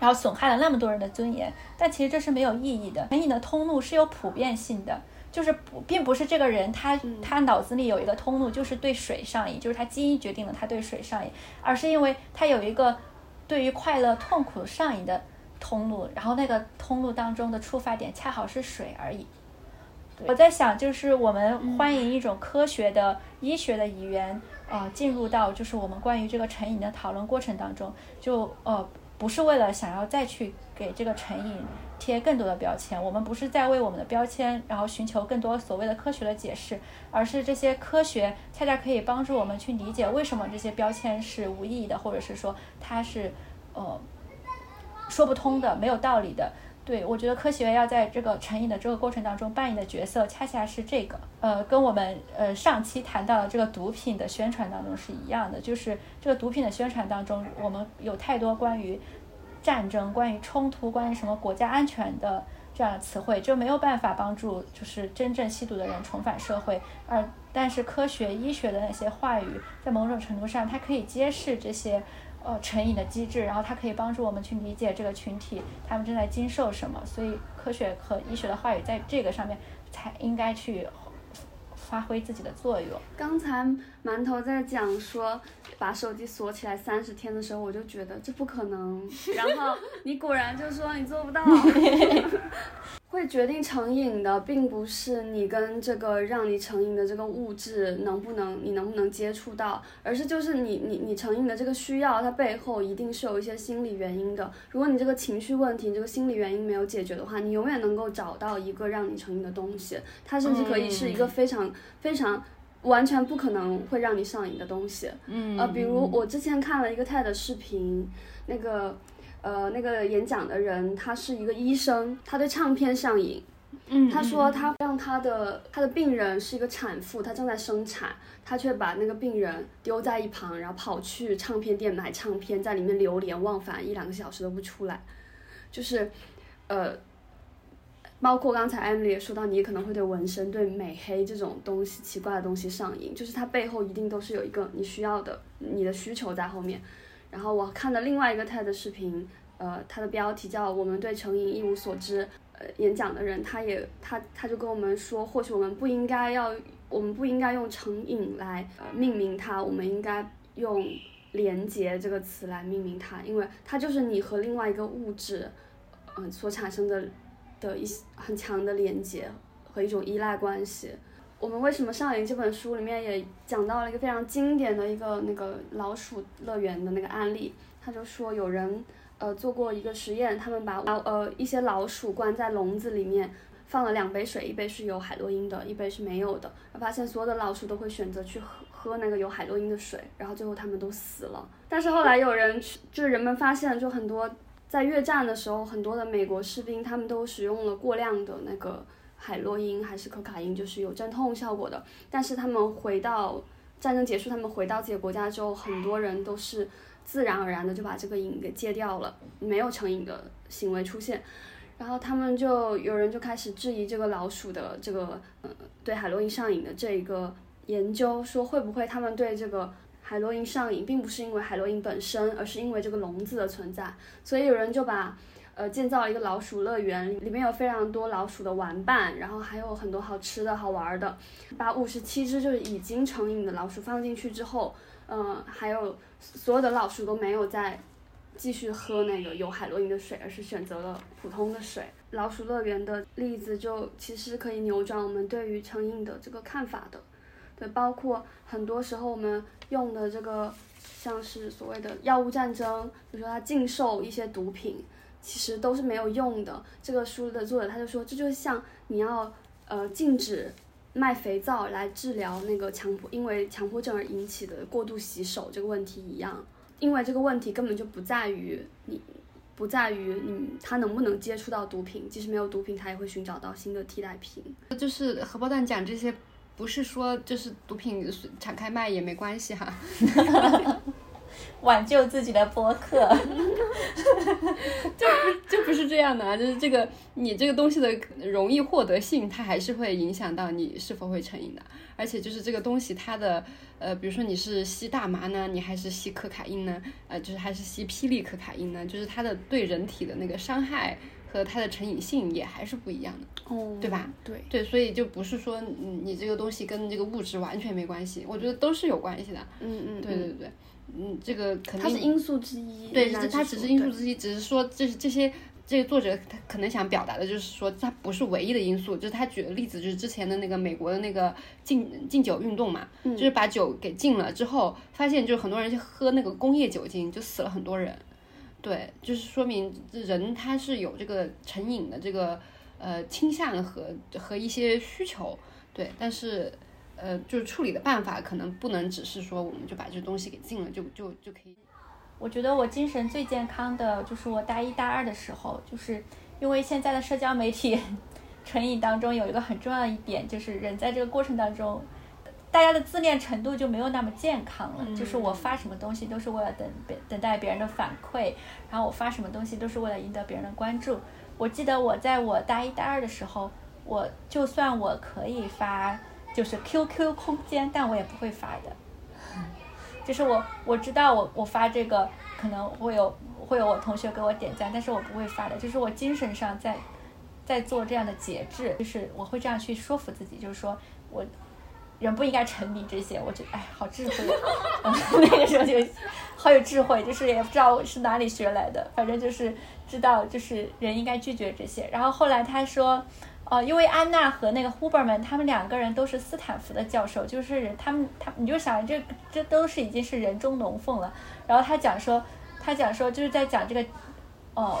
然后损害了那么多人的尊严。但其实这是没有意义的。成瘾的通路是有普遍性的。就是不，并不是这个人他他脑子里有一个通路，就是对水上瘾，就是他基因决定了他对水上瘾，而是因为他有一个对于快乐痛苦上瘾的通路，然后那个通路当中的触发点恰好是水而已。我在想，就是我们欢迎一种科学的医学的语言啊，进入到就是我们关于这个成瘾的讨论过程当中，就呃不是为了想要再去给这个成瘾。贴更多的标签，我们不是在为我们的标签，然后寻求更多所谓的科学的解释，而是这些科学恰恰可以帮助我们去理解为什么这些标签是无意义的，或者是说它是呃说不通的、没有道理的。对我觉得科学要在这个成瘾的这个过程当中扮演的角色，恰恰是这个，呃，跟我们呃上期谈到的这个毒品的宣传当中是一样的，就是这个毒品的宣传当中，我们有太多关于。战争、关于冲突、关于什么国家安全的这样的词汇，就没有办法帮助就是真正吸毒的人重返社会。而但是科学、医学的那些话语，在某种程度上，它可以揭示这些呃成瘾的机制，然后它可以帮助我们去理解这个群体他们正在经受什么。所以科学和医学的话语在这个上面才应该去。发挥自己的作用。
刚才馒头在讲说把手机锁起来三十天的时候，我就觉得这不可能。然后你果然就说你做不到。会决定成瘾的，并不是你跟这个让你成瘾的这个物质能不能，你能不能接触到，而是就是你你你成瘾的这个需要，它背后一定是有一些心理原因的。如果你这个情绪问题，这个心理原因没有解决的话，你永远能够找到一个让你成瘾的东西，它甚至可以是一个非常非常完全不可能会让你上瘾的东西。
嗯，
呃，比如我之前看了一个 TED 视频，那个。呃，那个演讲的人他是一个医生，他对唱片上瘾。
嗯，
他说他让他的他的病人是一个产妇，他正在生产，他却把那个病人丢在一旁，然后跑去唱片店买唱片，在里面流连忘返一两个小时都不出来。就是，呃，包括刚才 Emily 也说到，你也可能会对纹身、对美黑这种东西奇怪的东西上瘾，就是它背后一定都是有一个你需要的你的需求在后面。然后我看的另外一个 TED 视频，呃，它的标题叫《我们对成瘾一无所知》。呃，演讲的人他也他他就跟我们说，或许我们不应该要，我们不应该用成瘾来呃命名它，我们应该用连接这个词来命名它，因为它就是你和另外一个物质，嗯，所产生的的一些很强的连接和一种依赖关系。我们为什么上瘾？这本书里面也讲到了一个非常经典的一个那个老鼠乐园的那个案例。他就说有人呃做过一个实验，他们把呃一些老鼠关在笼子里面，放了两杯水，一杯是有海洛因的，一杯是没有的。发现所有的老鼠都会选择去喝喝那个有海洛因的水，然后最后他们都死了。但是后来有人去就是人们发现，就很多在越战的时候，很多的美国士兵他们都使用了过量的那个。海洛因还是可卡因，就是有镇痛效果的。但是他们回到战争结束，他们回到自己国家之后，很多人都是自然而然的就把这个瘾给戒掉了，没有成瘾的行为出现。然后他们就有人就开始质疑这个老鼠的这个呃对海洛因上瘾的这一个研究，说会不会他们对这个海洛因上瘾，并不是因为海洛因本身，而是因为这个笼子的存在。所以有人就把呃建造了一个老鼠乐园，里面有非常多老鼠的玩伴，然后还有很多好吃的好玩的，把五十七只就是已经成瘾的老鼠放进去之后，嗯，还有所有的老鼠都没有再继续喝那个有海洛因的水，而是选择了普通的水。老鼠乐园的例子就其实可以扭转我们对于成瘾的这个看法的，对，包括很多时候我们用的这个像是所谓的药物战争，比如说它禁售一些毒品，其实都是没有用的。这个书的作者他就说，这就像你要呃禁止卖肥皂来治疗那个强迫因为强迫症而引起的过度洗手这个问题一样，因为这个问题根本就不在于你。不在于你他能不能接触到毒品，即使没有毒品，他也会寻找到新的替代品。
就是荷包蛋讲这些，不是说就是毒品敞开卖也没关系哈。
挽救自己的博客，
就不就不是这样的啊！就是这个你这个东西的容易获得性，它还是会影响到你是否会成瘾的。而且就是这个东西，它的呃，比如说你是吸大麻呢，你还是吸可卡因呢？呃，就是还是吸霹雳可卡因呢？就是它的对人体的那个伤害和它的成瘾性也还是不一样的，
哦，
对吧？
对
对，所以就不是说你这个东西跟这个物质完全没关系，我觉得都是有关系的。
嗯嗯，
对对对。嗯，这个肯定
它是因素之一。
对，它只是因素之一，只是说这是这些这个作者他可能想表达的就是说，它不是唯一的因素。就是他举的例子，就是之前的那个美国的那个禁禁酒运动嘛，就是把酒给禁了之后，发现就是很多人去喝那个工业酒精，就死了很多人。对，就是说明人他是有这个成瘾的这个呃倾向和和一些需求。对，但是。呃，就是处理的办法可能不能只是说我们就把这东西给禁了，就就就可以。
我觉得我精神最健康的就是我大一大二的时候，就是因为现在的社交媒体成瘾当中有一个很重要的一点，就是人在这个过程当中，大家的自恋程度就没有那么健康了。就是我发什么东西都是为了等别等待别人的反馈，然后我发什么东西都是为了赢得别人的关注。我记得我在我大一大二的时候，我就算我可以发。就是 QQ 空间，但我也不会发的。就是我我知道我我发这个可能会有会有我同学给我点赞，但是我不会发的。就是我精神上在在做这样的节制，就是我会这样去说服自己，就是说我人不应该沉迷这些。我觉得哎，好智慧，那个时候就好有智慧，就是也不知道是哪里学来的，反正就是知道就是人应该拒绝这些。然后后来他说。哦，因为安娜和那个 Huberman，他们两个人都是斯坦福的教授，就是他们他你就想这这都是已经是人中龙凤了。然后他讲说，他讲说就是在讲这个，哦，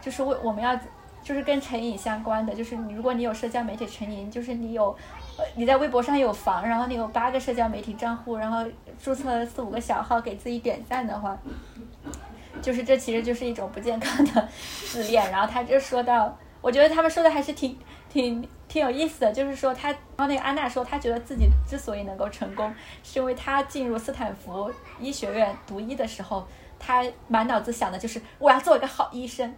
就是为我们要就是跟成瘾相关的，就是你如果你有社交媒体成瘾，就是你有你在微博上有房，然后你有八个社交媒体账户，然后注册了四五个小号给自己点赞的话，就是这其实就是一种不健康的 自恋。然后他就说到，我觉得他们说的还是挺。挺挺有意思的，就是说他，然后那个安娜说，她觉得自己之所以能够成功，是因为她进入斯坦福医学院读医的时候，她满脑子想的就是我要做一个好医生，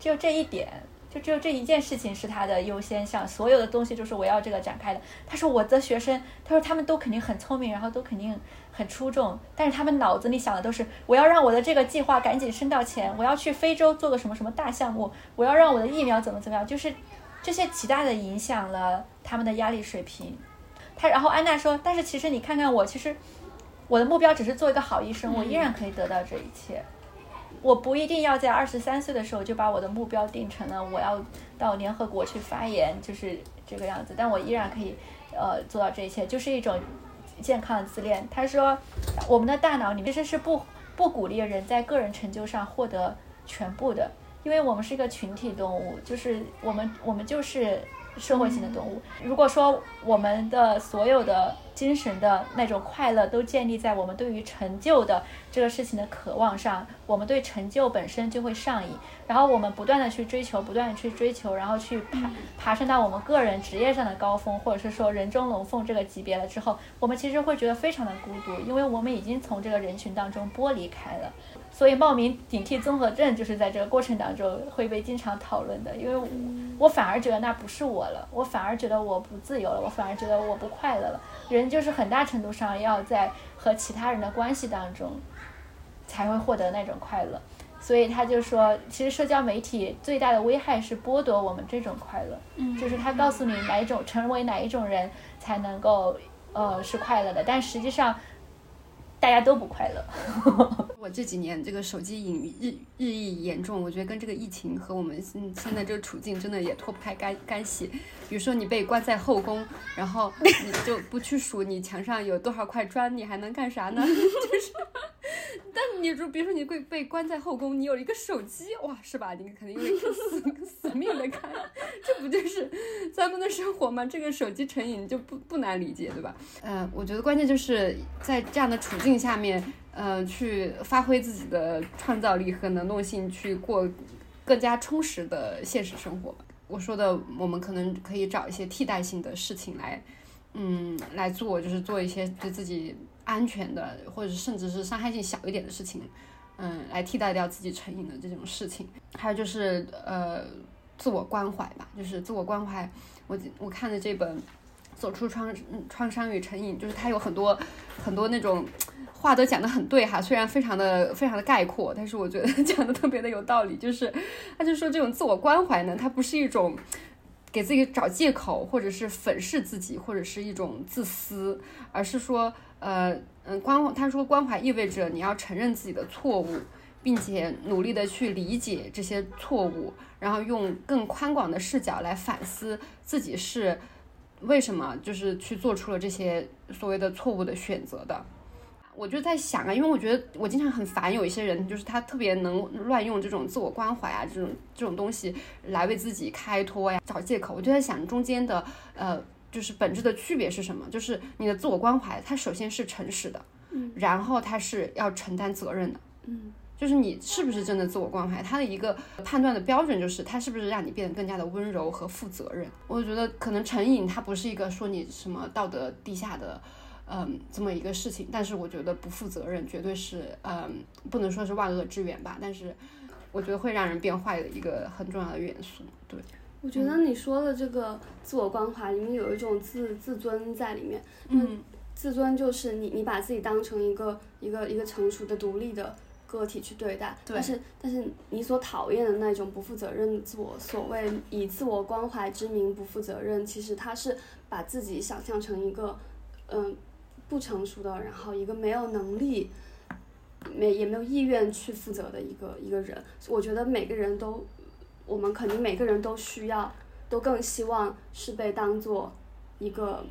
只有这一点，就只有这一件事情是他的优先项，所有的东西就是我要这个展开的。他说我的学生，他说他们都肯定很聪明，然后都肯定很出众，但是他们脑子里想的都是我要让我的这个计划赶紧升到前，我要去非洲做个什么什么大项目，我要让我的疫苗怎么怎么样，就是。这些极大的影响了他们的压力水平。他然后安娜说：“但是其实你看看我，其实我的目标只是做一个好医生，我依然可以得到这一切。我不一定要在二十三岁的时候就把我的目标定成了我要到联合国去发言，就是这个样子。但我依然可以呃做到这一切，就是一种健康的自恋。”他说：“我们的大脑里面其实是不不鼓励人在个人成就上获得全部的。”因为我们是一个群体动物，就是我们我们就是社会性的动物。如果说我们的所有的精神的那种快乐，都建立在我们对于成就的这个事情的渴望上。我们对成就本身就会上瘾，然后我们不断的去追求，不断的去追求，然后去爬爬升到我们个人职业上的高峰，或者是说人中龙凤这个级别了之后，我们其实会觉得非常的孤独，因为我们已经从这个人群当中剥离开了。所以冒名顶替综合症就是在这个过程当中会被经常讨论的，因为我我反而觉得那不是我了，我反而觉得我不自由了，我反而觉得我不快乐了。人就是很大程度上要在和其他人的关系当中才会获得那种快乐。所以他就说，其实社交媒体最大的危害是剥夺我们这种快乐，
嗯
就是他告诉你哪一种成为哪一种人才能够呃是快乐的，但实际上大家都不快乐。
我这几年这个手机瘾日日益严重，我觉得跟这个疫情和我们现现在这个处境真的也脱不开干干系。比如说你被关在后宫，然后你就不去数你墙上有多少块砖，你还能干啥呢？就是，但你如比如说你被被关在后宫，你有一个手机，哇，是吧？你肯定会死死命的看，这不就是咱们的生活吗？这个手机成瘾就不不难理解，对吧？呃，我觉得关键就是在这样的处境下面。呃，去发挥自己的创造力和能动性，去过更加充实的现实生活。我说的，我们可能可以找一些替代性的事情来，嗯，来做，就是做一些对自己安全的，或者甚至是伤害性小一点的事情，嗯，来替代掉自己成瘾的这种事情。还有就是呃，自我关怀吧，就是自我关怀。我我看的这本《走出创创伤与成瘾》，就是它有很多很多那种。话都讲得很对哈，虽然非常的非常的概括，但是我觉得 讲的特别的有道理。就是，他就说这种自我关怀呢，它不是一种给自己找借口，或者是粉饰自己，或者是一种自私，而是说，呃，嗯，关他说关怀意味着你要承认自己的错误，并且努力的去理解这些错误，然后用更宽广的视角来反思自己是为什么就是去做出了这些所谓的错误的选择的。我就在想啊，因为我觉得我经常很烦有一些人，就是他特别能乱用这种自我关怀啊，这种这种东西来为自己开脱呀，找借口。我就在想中间的呃，就是本质的区别是什么？就是你的自我关怀，它首先是诚实的，
嗯，
然后它是要承担责任的，
嗯，
就是你是不是真的自我关怀，它的一个判断的标准就是它是不是让你变得更加的温柔和负责任。我觉得可能成瘾它不是一个说你什么道德低下的。嗯，这么一个事情，但是我觉得不负责任绝对是，嗯，不能说是万恶之源吧，但是我觉得会让人变坏的一个很重要的元素。对，
我觉得你说的这个自我关怀里面有一种自自尊在里面，
嗯，
自尊就是你你把自己当成一个一个一个成熟的独立的个体去对待，但是但是你所讨厌的那种不负责任的自我，所谓以自我关怀之名不负责任，其实他是把自己想象成一个，嗯。不成熟的，然后一个没有能力，没也没有意愿去负责的一个一个人。我觉得每个人都，我们肯定每个人都需要，都更希望是被当做一个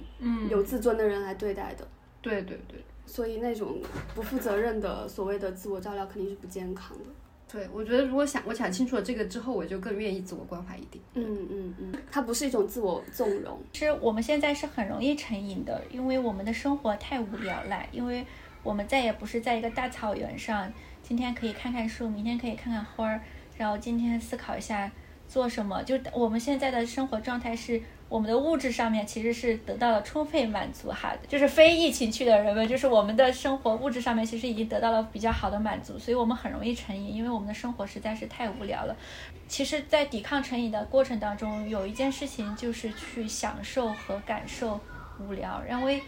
有自尊的人来对待的。
对对对。
所以那种不负责任的所谓的自我照料肯定是不健康的。
对，我觉得如果想我想清楚了这个之后，我就更愿意自我关怀一点。
嗯嗯嗯，它不是一种自我纵容。
其实我们现在是很容易成瘾的，因为我们的生活太无聊了，因为我们再也不是在一个大草原上，今天可以看看树，明天可以看看花儿，然后今天思考一下做什么。就我们现在的生活状态是。我们的物质上面其实是得到了充分满足哈，就是非疫情区的人们，就是我们的生活物质上面其实已经得到了比较好的满足，所以我们很容易成瘾，因为我们的生活实在是太无聊了。其实，在抵抗成瘾的过程当中，有一件事情就是去享受和感受无聊，因为。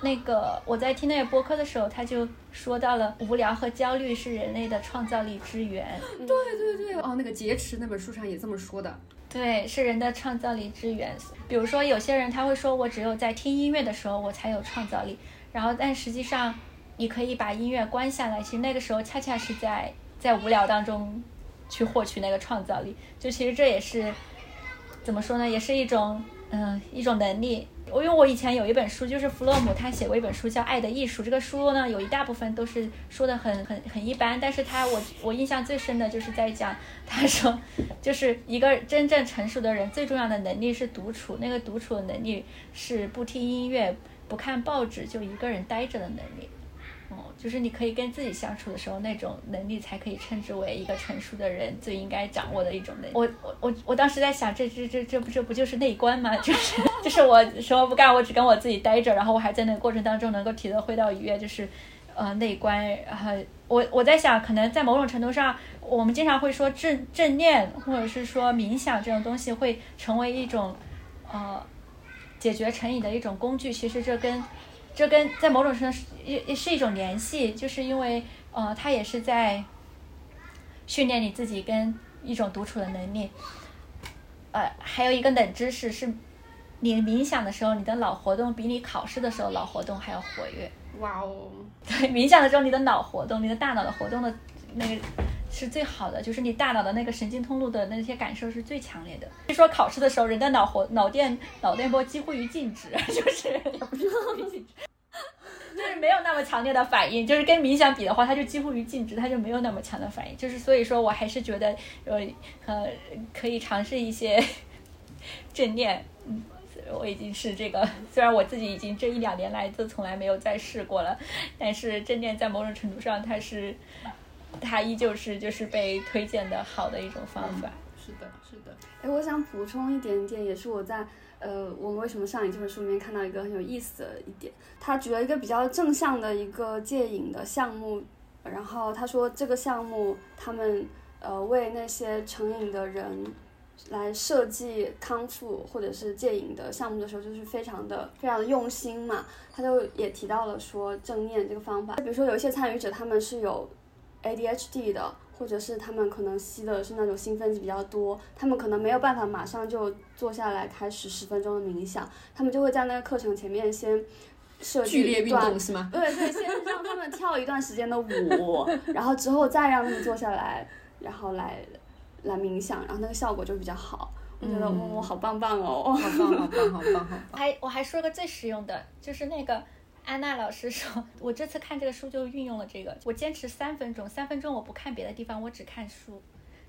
那个我在听那个播客的时候，他就说到了无聊和焦虑是人类的创造力之源。
对对对，哦，那个劫持那本书上也这么说的。
对，是人的创造力之源。比如说，有些人他会说，我只有在听音乐的时候，我才有创造力。然后，但实际上，你可以把音乐关下来，其实那个时候恰恰是在在无聊当中去获取那个创造力。就其实这也是怎么说呢？也是一种嗯一种能力。我因为我以前有一本书，就是弗洛姆他写过一本书叫《爱的艺术》。这个书呢，有一大部分都是说的很很很一般，但是他我我印象最深的就是在讲，他说，就是一个真正成熟的人最重要的能力是独处，那个独处的能力是不听音乐、不看报纸就一个人待着的能力。哦，就是你可以跟自己相处的时候，那种能力才可以称之为一个成熟的人最应该掌握的一种能力。我我我我当时在想，这这这这不这不就是内观吗？就是就是我什么不干，我只跟我自己待着，然后我还在那个过程当中能够体会到愉悦，就是呃内观。然后我我在想，可能在某种程度上，我们经常会说正正念或者是说冥想这种东西会成为一种呃解决成瘾的一种工具。其实这跟这跟在某种程度是也也是一种联系，就是因为呃，他也是在训练你自己跟一种独处的能力。呃，还有一个冷知识是，你冥想的时候，你的脑活动比你考试的时候脑活动还要活跃。
哇哦！
对，冥想的时候，你的脑活动，你的大脑的活动的那个是最好的，就是你大脑的那个神经通路的那些感受是最强烈的。据说考试的时候，人的脑活脑电脑电波几乎于静止，就是也不是静止。就是没有那么强烈的反应，就是跟冥想比的话，它就几乎于静止，它就没有那么强的反应。就是所以说我还是觉得，呃呃，可以尝试一些 正念。嗯，我已经是这个，虽然我自己已经这一两年来都从来没有再试过了，但是正念在某种程度上，它是它依旧是就是被推荐的好的一种方法。
是的，是的。
哎，我想补充一点点，也是我在。呃，我们为什么上瘾这本书里面看到一个很有意思的一点，他举了一个比较正向的一个戒瘾的项目，然后他说这个项目他们呃为那些成瘾的人来设计康复或者是戒瘾的项目的时候，就是非常的非常的用心嘛。他就也提到了说正念这个方法，比如说有一些参与者他们是有 ADHD 的。或者是他们可能吸的是那种兴奋剂比较多，他们可能没有办法马上就坐下来开始十分钟的冥想，他们就会在那个课程前面先设计
一段，是吗？
对对，先让他们跳一段时间的舞，然后之后再让他们坐下来，然后来来冥想，然后那个效果就比较好。我觉得我我好棒棒
哦，好棒好棒好棒好棒。
还我还说个最实用的，就是那个。安娜老师说：“ 我这次看这个书就运用了这个，我坚持三分钟，三分钟我不看别的地方，我只看书。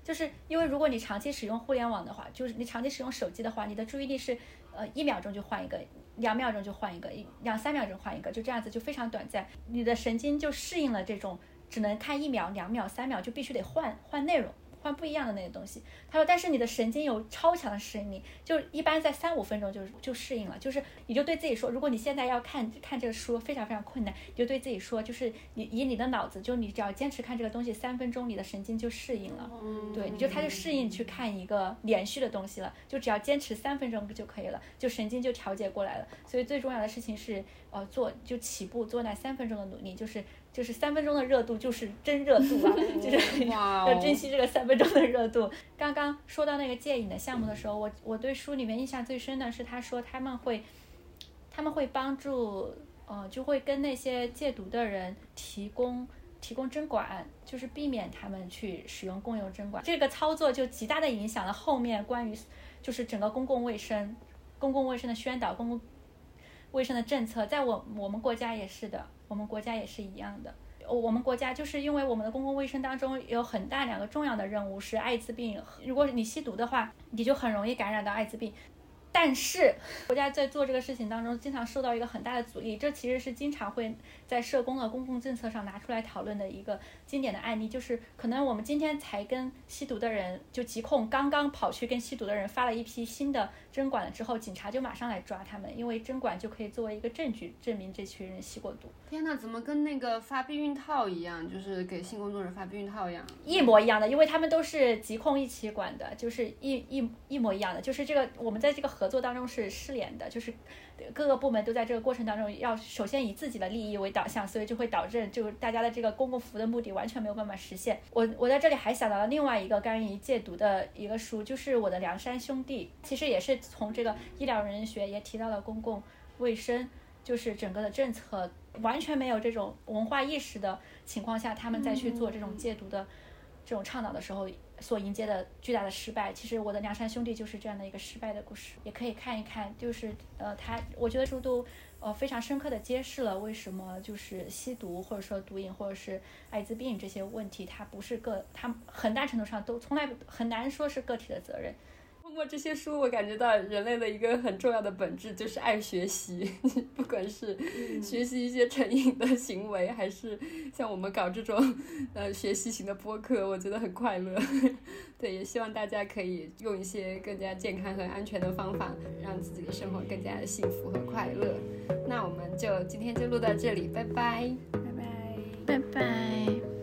就是因为如果你长期使用互联网的话，就是你长期使用手机的话，你的注意力是呃一秒钟就换一个，两秒钟就换一个，两三秒钟换一个，就这样子就非常短暂，你的神经就适应了这种只能看一秒、两秒、三秒就必须得换换内容。”换不一样的那个东西，他说，但是你的神经有超强的适应力，就一般在三五分钟就就适应了，就是你就对自己说，如果你现在要看看这个书非常非常困难，你就对自己说，就是你以你的脑子，就你只要坚持看这个东西三分钟，你的神经就适应了，对，你就他就适应去看一个连续的东西了，就只要坚持三分钟就可以了，就神经就调节过来了，所以最重要的事情是，呃，做就起步做那三分钟的努力，就是。就是三分钟的热度就是真热度啊！就是 要珍惜这个三分钟的热度。刚刚说到那个戒瘾的项目的时候，我我对书里面印象最深的是他说他们会他们会帮助呃就会跟那些戒毒的人提供提供针管，就是避免他们去使用共用针管。这个操作就极大的影响了后面关于就是整个公共卫生公共卫生的宣导公共卫生的政策，在我我们国家也是的。我们国家也是一样的，我们国家就是因为我们的公共卫生当中有很大两个重要的任务是艾滋病，如果你吸毒的话，你就很容易感染到艾滋病。但是国家在做这个事情当中，经常受到一个很大的阻力。这其实是经常会在社工的公共政策上拿出来讨论的一个经典的案例，就是可能我们今天才跟吸毒的人就疾控刚刚跑去跟吸毒的人发了一批新的针管了之后，警察就马上来抓他们，因为针管就可以作为一个证据证明这群人吸过毒。
天呐，怎么跟那个发避孕套一样，就是给性工作者发避孕套一样？
一模一样的，因为他们都是疾控一起管的，就是一一一模一样的，就是这个我们在这个。合作当中是失联的，就是各个部门都在这个过程当中要首先以自己的利益为导向，所以就会导致就大家的这个公共服务的目的完全没有办法实现。我我在这里还想到了另外一个关于戒毒的一个书，就是我的梁山兄弟，其实也是从这个医疗人学也提到了公共卫生，就是整个的政策完全没有这种文化意识的情况下，他们再去做这种戒毒的这种倡导的时候。所迎接的巨大的失败，其实我的梁山兄弟就是这样的一个失败的故事，也可以看一看。就是呃，他我觉得书都呃非常深刻的揭示了为什么就是吸毒或者说毒瘾或者是艾滋病这些问题，它不是个，它很大程度上都从来很难说是个体的责任。
通过这些书，我感觉到人类的一个很重要的本质就是爱学习，不管是学习一些成瘾的行为，还是像我们搞这种呃学习型的播客，我觉得很快乐。对，也希望大家可以用一些更加健康和安全的方法，让自己的生活更加的幸福和快乐。那我们就今天就录到这里，拜拜，
拜拜，
拜拜。